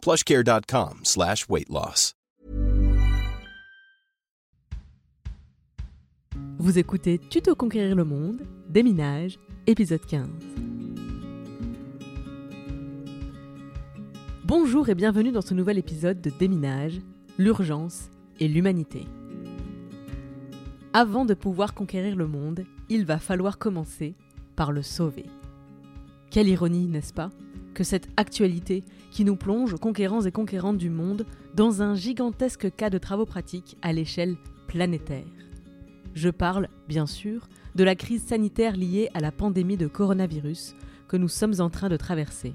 plushcare.com slash weight loss. Vous écoutez Tuto Conquérir le Monde, Déminage, épisode 15. Bonjour et bienvenue dans ce nouvel épisode de Déminage, l'urgence et l'humanité. Avant de pouvoir conquérir le monde, il va falloir commencer par le sauver. Quelle ironie, n'est-ce pas Que cette actualité qui nous plonge, conquérants et conquérantes du monde, dans un gigantesque cas de travaux pratiques à l'échelle planétaire. Je parle, bien sûr, de la crise sanitaire liée à la pandémie de coronavirus que nous sommes en train de traverser.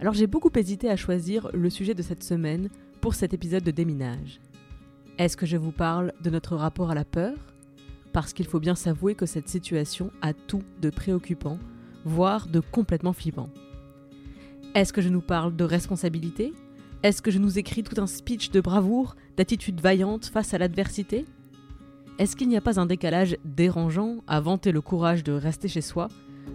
Alors j'ai beaucoup hésité à choisir le sujet de cette semaine pour cet épisode de déminage. Est-ce que je vous parle de notre rapport à la peur? Parce qu'il faut bien s'avouer que cette situation a tout de préoccupant, voire de complètement flippant. Est-ce que je nous parle de responsabilité? Est-ce que je nous écris tout un speech de bravoure, d'attitude vaillante face à l'adversité? Est-ce qu'il n'y a pas un décalage dérangeant à vanter le courage de rester chez soi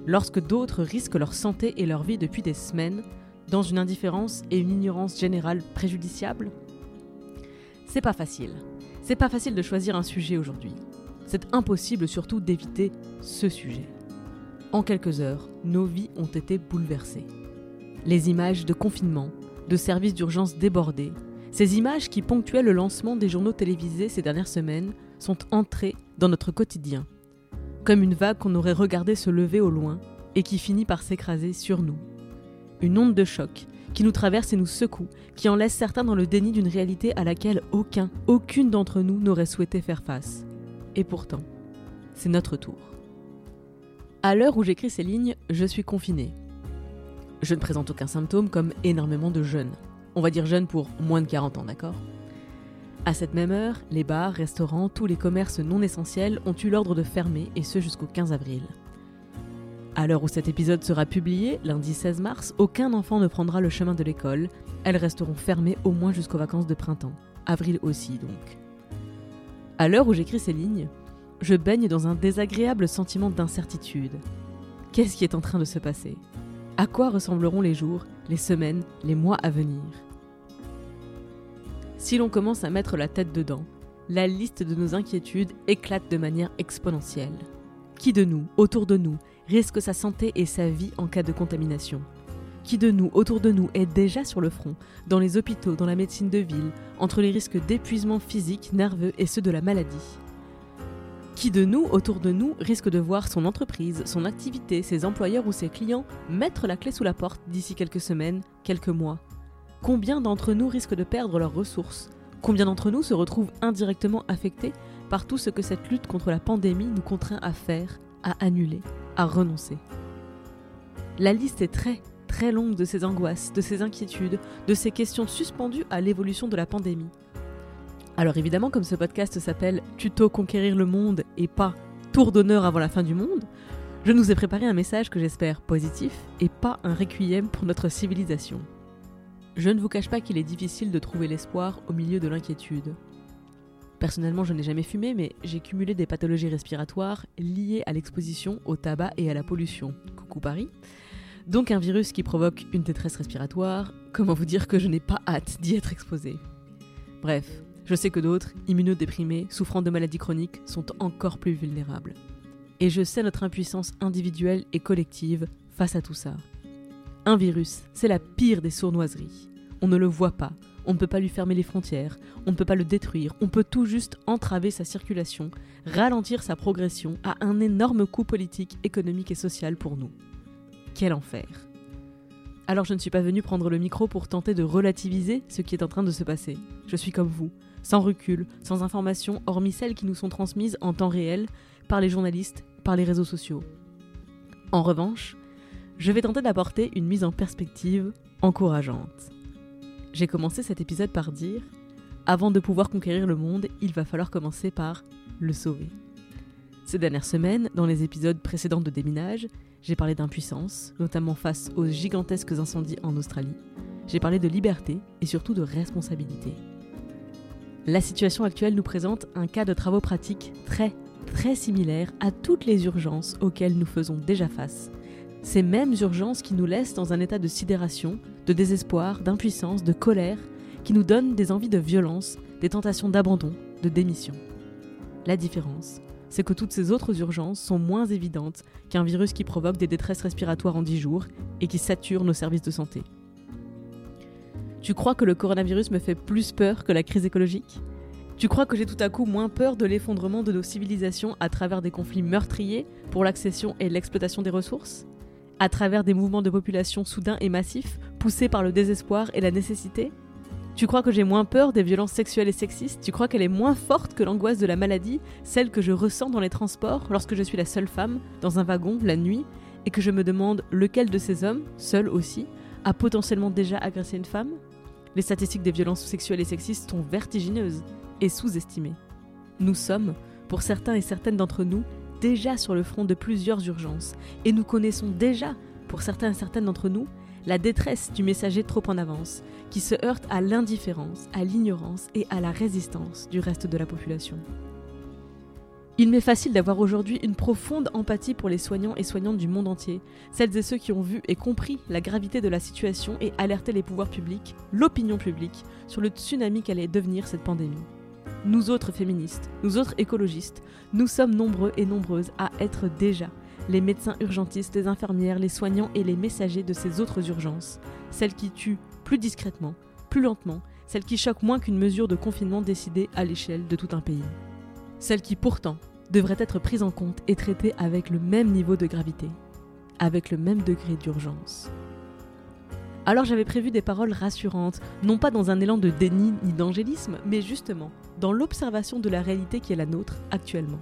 lorsque d'autres risquent leur santé et leur vie depuis des semaines dans une indifférence et une ignorance générale préjudiciables C'est pas facile. C'est pas facile de choisir un sujet aujourd'hui. C'est impossible surtout d'éviter ce sujet. En quelques heures, nos vies ont été bouleversées. Les images de confinement, de services d'urgence débordés, ces images qui ponctuaient le lancement des journaux télévisés ces dernières semaines sont entrées dans notre quotidien, comme une vague qu'on aurait regardé se lever au loin et qui finit par s'écraser sur nous. Une onde de choc qui nous traverse et nous secoue, qui en laisse certains dans le déni d'une réalité à laquelle aucun, aucune d'entre nous n'aurait souhaité faire face. Et pourtant, c'est notre tour. À l'heure où j'écris ces lignes, je suis confinée. Je ne présente aucun symptôme comme énormément de jeunes. On va dire jeunes pour moins de 40 ans, d'accord? À cette même heure, les bars, restaurants, tous les commerces non essentiels ont eu l'ordre de fermer et ce jusqu'au 15 avril. À l'heure où cet épisode sera publié, lundi 16 mars, aucun enfant ne prendra le chemin de l'école. Elles resteront fermées au moins jusqu'aux vacances de printemps. Avril aussi donc. À l'heure où j'écris ces lignes, je baigne dans un désagréable sentiment d'incertitude. Qu'est-ce qui est en train de se passer? À quoi ressembleront les jours, les semaines, les mois à venir? Si l'on commence à mettre la tête dedans, la liste de nos inquiétudes éclate de manière exponentielle. Qui de nous, autour de nous, risque sa santé et sa vie en cas de contamination? Qui de nous, autour de nous, est déjà sur le front, dans les hôpitaux, dans la médecine de ville, entre les risques d'épuisement physique, nerveux et ceux de la maladie? Qui de nous, autour de nous, risque de voir son entreprise, son activité, ses employeurs ou ses clients mettre la clé sous la porte d'ici quelques semaines, quelques mois? Combien d'entre nous risquent de perdre leurs ressources? Combien d'entre nous se retrouvent indirectement affectés par tout ce que cette lutte contre la pandémie nous contraint à faire, à annuler, à renoncer? La liste est très, très longue de ces angoisses, de ces inquiétudes, de ces questions suspendues à l'évolution de la pandémie. Alors évidemment, comme ce podcast s'appelle Tuto conquérir le monde et pas Tour d'honneur avant la fin du monde, je nous ai préparé un message que j'espère positif et pas un requiem pour notre civilisation. Je ne vous cache pas qu'il est difficile de trouver l'espoir au milieu de l'inquiétude. Personnellement, je n'ai jamais fumé, mais j'ai cumulé des pathologies respiratoires liées à l'exposition au tabac et à la pollution. Coucou Paris. Donc un virus qui provoque une détresse respiratoire, comment vous dire que je n'ai pas hâte d'y être exposé Bref, je sais que d'autres, immunodéprimés, souffrant de maladies chroniques, sont encore plus vulnérables. Et je sais notre impuissance individuelle et collective face à tout ça. Un virus, c'est la pire des sournoiseries. On ne le voit pas, on ne peut pas lui fermer les frontières, on ne peut pas le détruire, on peut tout juste entraver sa circulation, ralentir sa progression à un énorme coût politique, économique et social pour nous. Quel enfer. Alors je ne suis pas venu prendre le micro pour tenter de relativiser ce qui est en train de se passer. Je suis comme vous, sans recul, sans information, hormis celles qui nous sont transmises en temps réel par les journalistes, par les réseaux sociaux. En revanche, je vais tenter d'apporter une mise en perspective encourageante. J'ai commencé cet épisode par dire avant de pouvoir conquérir le monde, il va falloir commencer par le sauver. Ces dernières semaines, dans les épisodes précédents de Déminage, j'ai parlé d'impuissance, notamment face aux gigantesques incendies en Australie. J'ai parlé de liberté et surtout de responsabilité. La situation actuelle nous présente un cas de travaux pratiques très, très similaire à toutes les urgences auxquelles nous faisons déjà face. Ces mêmes urgences qui nous laissent dans un état de sidération, de désespoir, d'impuissance, de colère, qui nous donnent des envies de violence, des tentations d'abandon, de démission. La différence, c'est que toutes ces autres urgences sont moins évidentes qu'un virus qui provoque des détresses respiratoires en 10 jours et qui sature nos services de santé. Tu crois que le coronavirus me fait plus peur que la crise écologique? Tu crois que j'ai tout à coup moins peur de l'effondrement de nos civilisations à travers des conflits meurtriers pour l'accession et l'exploitation des ressources? À travers des mouvements de population soudains et massifs poussés par le désespoir et la nécessité? Tu crois que j'ai moins peur des violences sexuelles et sexistes? Tu crois qu'elle est moins forte que l'angoisse de la maladie, celle que je ressens dans les transports lorsque je suis la seule femme, dans un wagon, la nuit, et que je me demande lequel de ces hommes, seul aussi, a potentiellement déjà agressé une femme? Les statistiques des violences sexuelles et sexistes sont vertigineuses et sous-estimées. Nous sommes, pour certains et certaines d'entre nous, déjà sur le front de plusieurs urgences, et nous connaissons déjà, pour certains et certaines d'entre nous, la détresse du messager trop en avance, qui se heurte à l'indifférence, à l'ignorance et à la résistance du reste de la population. Il m'est facile d'avoir aujourd'hui une profonde empathie pour les soignants et soignantes du monde entier, celles et ceux qui ont vu et compris la gravité de la situation et alerté les pouvoirs publics, l'opinion publique, sur le tsunami qu'allait devenir cette pandémie. Nous autres féministes, nous autres écologistes, nous sommes nombreux et nombreuses à être déjà les médecins urgentistes, les infirmières, les soignants et les messagers de ces autres urgences, celles qui tuent plus discrètement, plus lentement, celles qui choquent moins qu'une mesure de confinement décidée à l'échelle de tout un pays. Celles qui pourtant devraient être prises en compte et traitées avec le même niveau de gravité, avec le même degré d'urgence. Alors j'avais prévu des paroles rassurantes, non pas dans un élan de déni ni d'angélisme, mais justement dans l'observation de la réalité qui est la nôtre actuellement.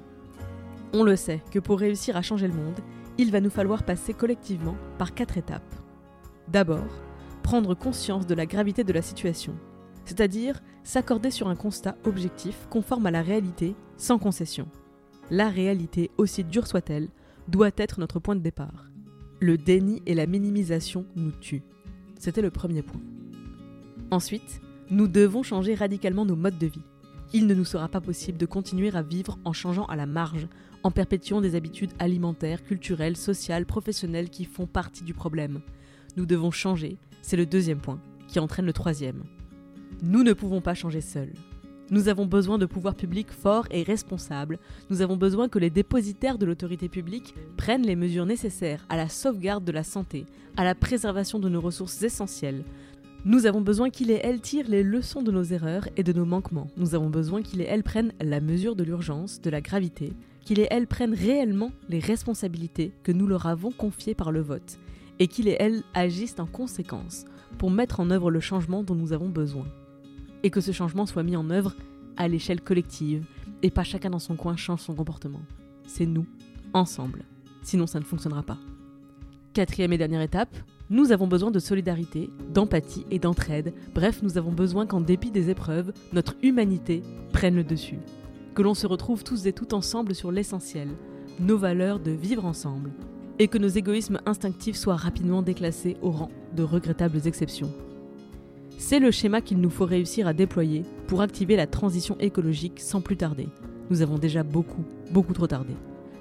On le sait que pour réussir à changer le monde, il va nous falloir passer collectivement par quatre étapes. D'abord, prendre conscience de la gravité de la situation, c'est-à-dire s'accorder sur un constat objectif conforme à la réalité, sans concession. La réalité, aussi dure soit-elle, doit être notre point de départ. Le déni et la minimisation nous tuent. C'était le premier point. Ensuite, nous devons changer radicalement nos modes de vie. Il ne nous sera pas possible de continuer à vivre en changeant à la marge, en perpétuant des habitudes alimentaires, culturelles, sociales, professionnelles qui font partie du problème. Nous devons changer c'est le deuxième point, qui entraîne le troisième. Nous ne pouvons pas changer seuls. Nous avons besoin de pouvoirs publics forts et responsables. Nous avons besoin que les dépositaires de l'autorité publique prennent les mesures nécessaires à la sauvegarde de la santé, à la préservation de nos ressources essentielles. Nous avons besoin qu'ils et elles tirent les leçons de nos erreurs et de nos manquements. Nous avons besoin qu'ils et elles prennent la mesure de l'urgence, de la gravité, qu'ils et elles prennent réellement les responsabilités que nous leur avons confiées par le vote et qu'il et elle agissent en conséquence pour mettre en œuvre le changement dont nous avons besoin. Et que ce changement soit mis en œuvre à l'échelle collective et pas chacun dans son coin change son comportement. C'est nous, ensemble. Sinon ça ne fonctionnera pas. Quatrième et dernière étape, nous avons besoin de solidarité, d'empathie et d'entraide. Bref, nous avons besoin qu'en dépit des épreuves, notre humanité prenne le dessus. Que l'on se retrouve tous et toutes ensemble sur l'essentiel, nos valeurs de vivre ensemble, et que nos égoïsmes instinctifs soient rapidement déclassés au rang de regrettables exceptions. C'est le schéma qu'il nous faut réussir à déployer pour activer la transition écologique sans plus tarder. Nous avons déjà beaucoup, beaucoup trop tardé.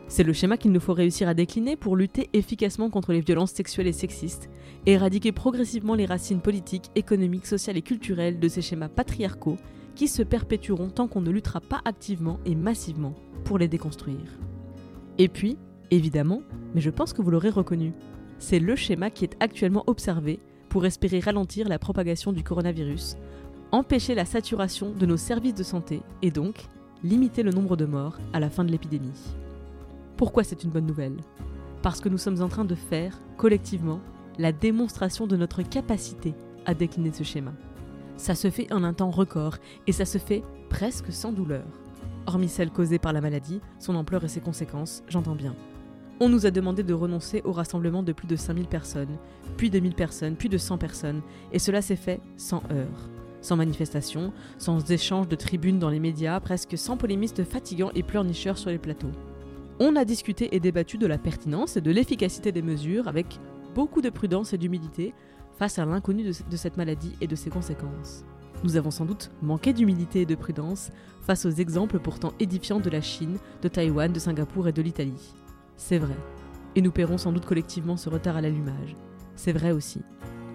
C'est le schéma qu'il nous faut réussir à décliner pour lutter efficacement contre les violences sexuelles et sexistes, et éradiquer progressivement les racines politiques, économiques, sociales et culturelles de ces schémas patriarcaux qui se perpétueront tant qu'on ne luttera pas activement et massivement pour les déconstruire. Et puis, Évidemment, mais je pense que vous l'aurez reconnu. C'est le schéma qui est actuellement observé pour espérer ralentir la propagation du coronavirus, empêcher la saturation de nos services de santé et donc limiter le nombre de morts à la fin de l'épidémie. Pourquoi c'est une bonne nouvelle? Parce que nous sommes en train de faire, collectivement, la démonstration de notre capacité à décliner ce schéma. Ça se fait en un temps record et ça se fait presque sans douleur. Hormis celle causée par la maladie, son ampleur et ses conséquences, j'entends bien. On nous a demandé de renoncer au rassemblement de plus de 5000 personnes, puis de 1000 personnes, puis de 100 personnes, et cela s'est fait sans heurts. sans manifestation, sans échange de tribunes dans les médias, presque sans polémistes fatigants et pleurnicheurs sur les plateaux. On a discuté et débattu de la pertinence et de l'efficacité des mesures avec beaucoup de prudence et d'humilité face à l'inconnu de, cette maladie et de ses conséquences. Nous avons sans doute manqué d'humilité et de prudence face aux exemples pourtant édifiants de la Chine, de Taïwan, de Singapour et de l'Italie. C'est vrai. Et nous paierons sans doute collectivement ce retard à l'allumage. C'est vrai aussi.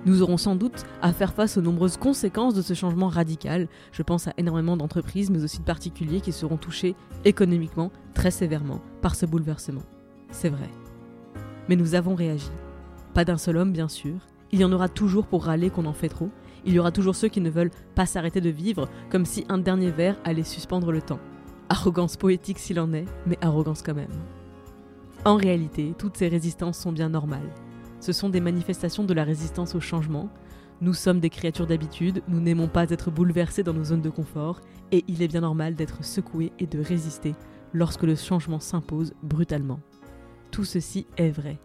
Nous aurons sans doute à faire face aux nombreuses conséquences de ce changement radical. Je pense à énormément d'entreprises, mais aussi de particuliers qui seront touchés économiquement très sévèrement par ce bouleversement. C'est vrai. Mais nous avons réagi. Pas d'un seul homme, bien sûr. Il y en aura toujours pour râler qu'on en fait trop. Il y aura toujours ceux qui ne veulent pas s'arrêter de vivre, comme si un dernier verre allait suspendre le temps. Arrogance poétique s'il en est, mais arrogance quand même. En réalité, toutes ces résistances sont bien normales. Ce sont des manifestations de la résistance au changement. Nous sommes des créatures d'habitude, nous n'aimons pas être bouleversés dans nos zones de confort, et il est bien normal d'être secoués et de résister lorsque le changement s'impose brutalement. Tout ceci est vrai.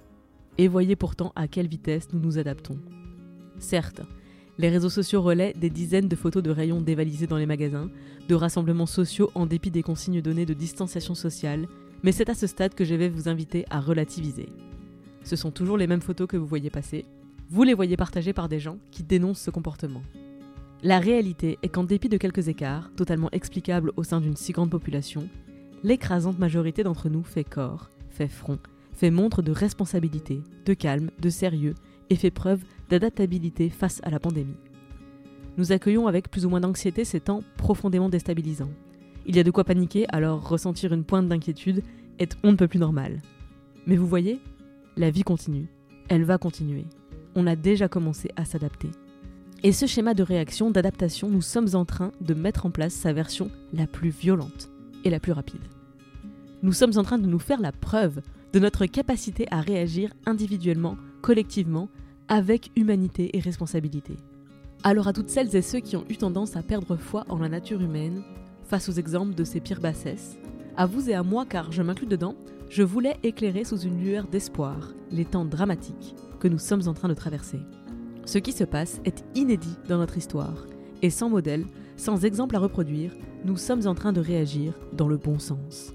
Et voyez pourtant à quelle vitesse nous nous adaptons. Certes, les réseaux sociaux relaient des dizaines de photos de rayons dévalisés dans les magasins, de rassemblements sociaux en dépit des consignes données de distanciation sociale, mais c'est à ce stade que je vais vous inviter à relativiser. Ce sont toujours les mêmes photos que vous voyez passer. Vous les voyez partagées par des gens qui dénoncent ce comportement. La réalité est qu'en dépit de quelques écarts, totalement explicables au sein d'une si grande population, l'écrasante majorité d'entre nous fait corps, fait front, fait montre de responsabilité, de calme, de sérieux et fait preuve d'adaptabilité face à la pandémie. Nous accueillons avec plus ou moins d'anxiété ces temps profondément déstabilisants. Il y a de quoi paniquer, alors ressentir une pointe d'inquiétude est on ne peut plus normal. Mais vous voyez, la vie continue. Elle va continuer. On a déjà commencé à s'adapter. Et ce schéma de réaction, d'adaptation, nous sommes en train de mettre en place sa version la plus violente et la plus rapide. Nous sommes en train de nous faire la preuve de notre capacité à réagir individuellement, collectivement, avec humanité et responsabilité. Alors à toutes celles et ceux qui ont eu tendance à perdre foi en la nature humaine, face aux exemples de ces pires bassesses, à vous et à moi car je m'inclus dedans, je voulais éclairer sous une lueur d'espoir les temps dramatiques que nous sommes en train de traverser. Ce qui se passe est inédit dans notre histoire, et sans modèle, sans exemple à reproduire, nous sommes en train de réagir dans le bon sens.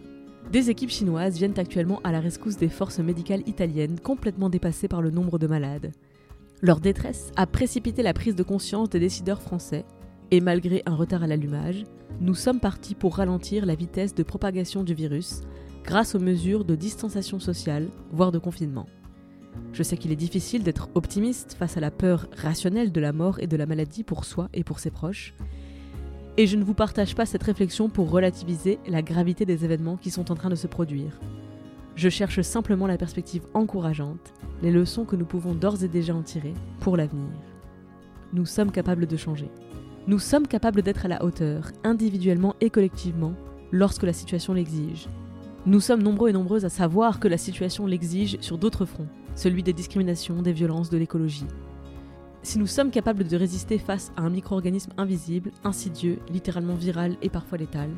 Des équipes chinoises viennent actuellement à la rescousse des forces médicales italiennes complètement dépassées par le nombre de malades. Leur détresse a précipité la prise de conscience des décideurs français, et malgré un retard à l'allumage, nous sommes partis pour ralentir la vitesse de propagation du virus grâce aux mesures de distanciation sociale, voire de confinement. Je sais qu'il est difficile d'être optimiste face à la peur rationnelle de la mort et de la maladie pour soi et pour ses proches, et je ne vous partage pas cette réflexion pour relativiser la gravité des événements qui sont en train de se produire. Je cherche simplement la perspective encourageante, les leçons que nous pouvons d'ores et déjà en tirer pour l'avenir. Nous sommes capables de changer. Nous sommes capables d'être à la hauteur, individuellement et collectivement, lorsque la situation l'exige. Nous sommes nombreux et nombreuses à savoir que la situation l'exige sur d'autres fronts, celui des discriminations, des violences, de l'écologie. Si nous sommes capables de résister face à un micro-organisme invisible, insidieux, littéralement viral et parfois létal,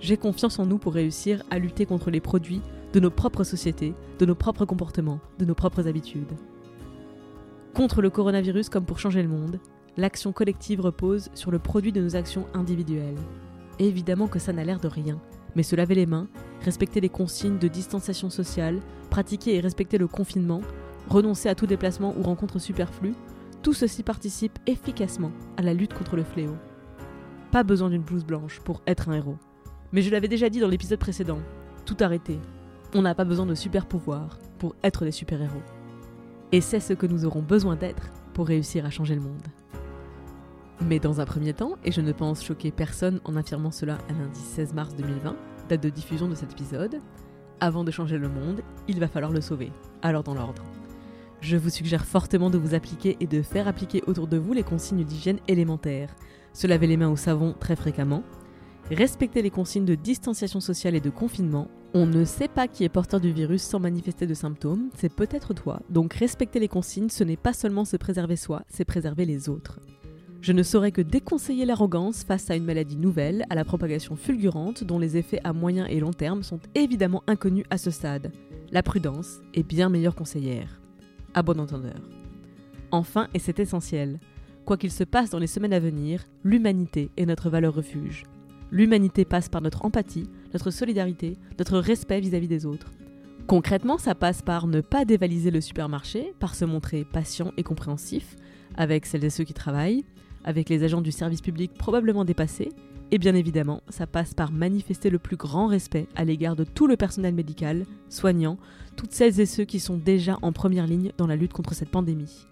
j'ai confiance en nous pour réussir à lutter contre les produits de nos propres sociétés, de nos propres comportements, de nos propres habitudes. Contre le coronavirus comme pour changer le monde, l'action collective repose sur le produit de nos actions individuelles. évidemment que ça n'a l'air de rien, mais se laver les mains, respecter les consignes de distanciation sociale, pratiquer et respecter le confinement, renoncer à tout déplacement ou rencontre superflue, tout ceci participe efficacement à la lutte contre le fléau. Pas besoin d'une blouse blanche pour être un héros. Mais je l'avais déjà dit dans l'épisode précédent, tout arrêter. On n'a pas besoin de super pouvoirs pour être des super-héros. Et c'est ce que nous aurons besoin d'être pour réussir à changer le monde. Mais dans un premier temps, et je ne pense choquer personne en affirmant cela un lundi 16 mars 2020, date de diffusion de cet épisode, avant de changer le monde, il va falloir le sauver. Alors dans l'ordre. Je vous suggère fortement de vous appliquer et de faire appliquer autour de vous les consignes d'hygiène élémentaires. Se laver les mains au savon très fréquemment, respecter les consignes de distanciation sociale et de confinement. On ne sait pas qui est porteur du virus sans manifester de symptômes, c'est peut-être toi. Donc respecter les consignes, ce n'est pas seulement se préserver soi, c'est préserver les autres. Je ne saurais que déconseiller l'arrogance face à une maladie nouvelle, à la propagation fulgurante dont les effets à moyen et long terme sont évidemment inconnus à ce stade. La prudence est bien meilleure conseillère. À bon entendeur. Enfin, et c'est essentiel, quoi qu'il se passe dans les semaines à venir, l'humanité est notre valeur refuge. L'humanité passe par notre empathie, notre solidarité, notre respect vis-à-vis des autres. Concrètement, ça passe par ne pas dévaliser le supermarché, par se montrer patient et compréhensif avec celles et ceux qui travaillent, avec les agents du service public probablement dépassés, et bien évidemment, ça passe par manifester le plus grand respect à l'égard de tout le personnel médical, soignant, toutes celles et ceux qui sont déjà en première ligne dans la lutte contre cette pandémie.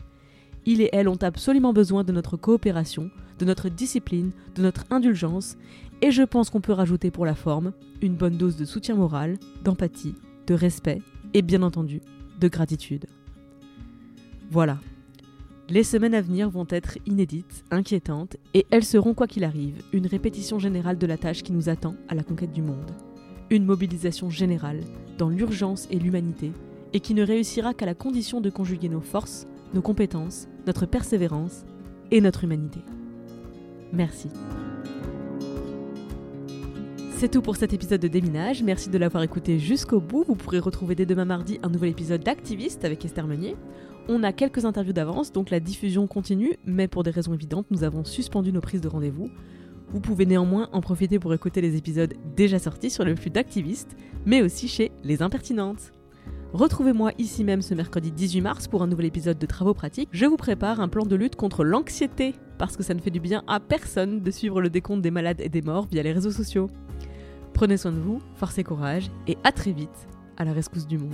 Ils et elles ont absolument besoin de notre coopération, de notre discipline, de notre indulgence, et je pense qu'on peut rajouter pour la forme une bonne dose de soutien moral, d'empathie, de respect et bien entendu de gratitude. Voilà, les semaines à venir vont être inédites, inquiétantes, et elles seront, quoi qu'il arrive, une répétition générale de la tâche qui nous attend à la conquête du monde. Une mobilisation générale, dans l'urgence et l'humanité, et qui ne réussira qu'à la condition de conjuguer nos forces, nos compétences, notre persévérance et notre humanité. Merci. C'est tout pour cet épisode de Déminage. Merci de l'avoir écouté jusqu'au bout. Vous pourrez retrouver dès demain mardi un nouvel épisode d'Activiste avec Esther Meunier. On a quelques interviews d'avance, donc la diffusion continue, mais pour des raisons évidentes, nous avons suspendu nos prises de rendez-vous. Vous pouvez néanmoins en profiter pour écouter les épisodes déjà sortis sur le flux d'activistes, mais aussi chez Les Impertinentes. Retrouvez-moi ici même ce mercredi 18 mars pour un nouvel épisode de Travaux pratiques. Je vous prépare un plan de lutte contre l'anxiété, parce que ça ne fait du bien à personne de suivre le décompte des malades et des morts via les réseaux sociaux. Prenez soin de vous, force et courage, et à très vite à la rescousse du monde.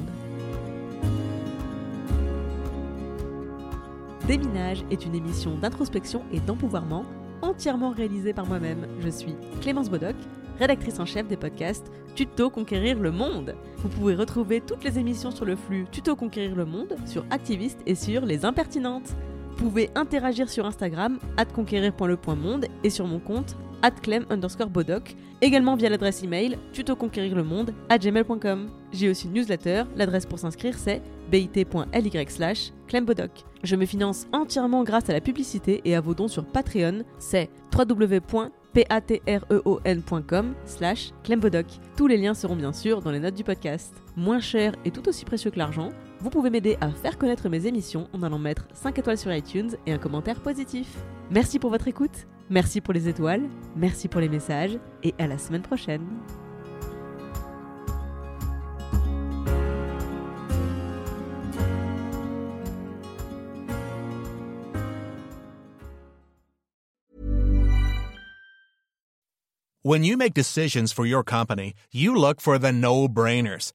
Déminage est une émission d'introspection et d'empouvoirment entièrement réalisée par moi-même. Je suis Clémence Bodoc, rédactrice en chef des podcasts Tuto Conquérir le Monde. Vous pouvez retrouver toutes les émissions sur le flux Tuto Conquérir le Monde, sur Activiste et sur Les Impertinentes. Vous pouvez interagir sur Instagram, conquérir.le.monde et sur mon compte, clem underscore bodoc, également via l'adresse email tutoconquérirlemonde à gmail.com. J'ai aussi une newsletter, l'adresse pour s'inscrire c'est bit.ly slash clembodoc. Je me finance entièrement grâce à la publicité et à vos dons sur Patreon, c'est www.patreon.com slash clembodoc. Tous les liens seront bien sûr dans les notes du podcast. Moins cher et tout aussi précieux que l'argent, vous pouvez m'aider à faire connaître mes émissions en allant mettre 5 étoiles sur iTunes et un commentaire positif. Merci pour votre écoute, merci pour les étoiles, merci pour les messages et à la semaine prochaine. When you make decisions for your company, you look for the no-brainers.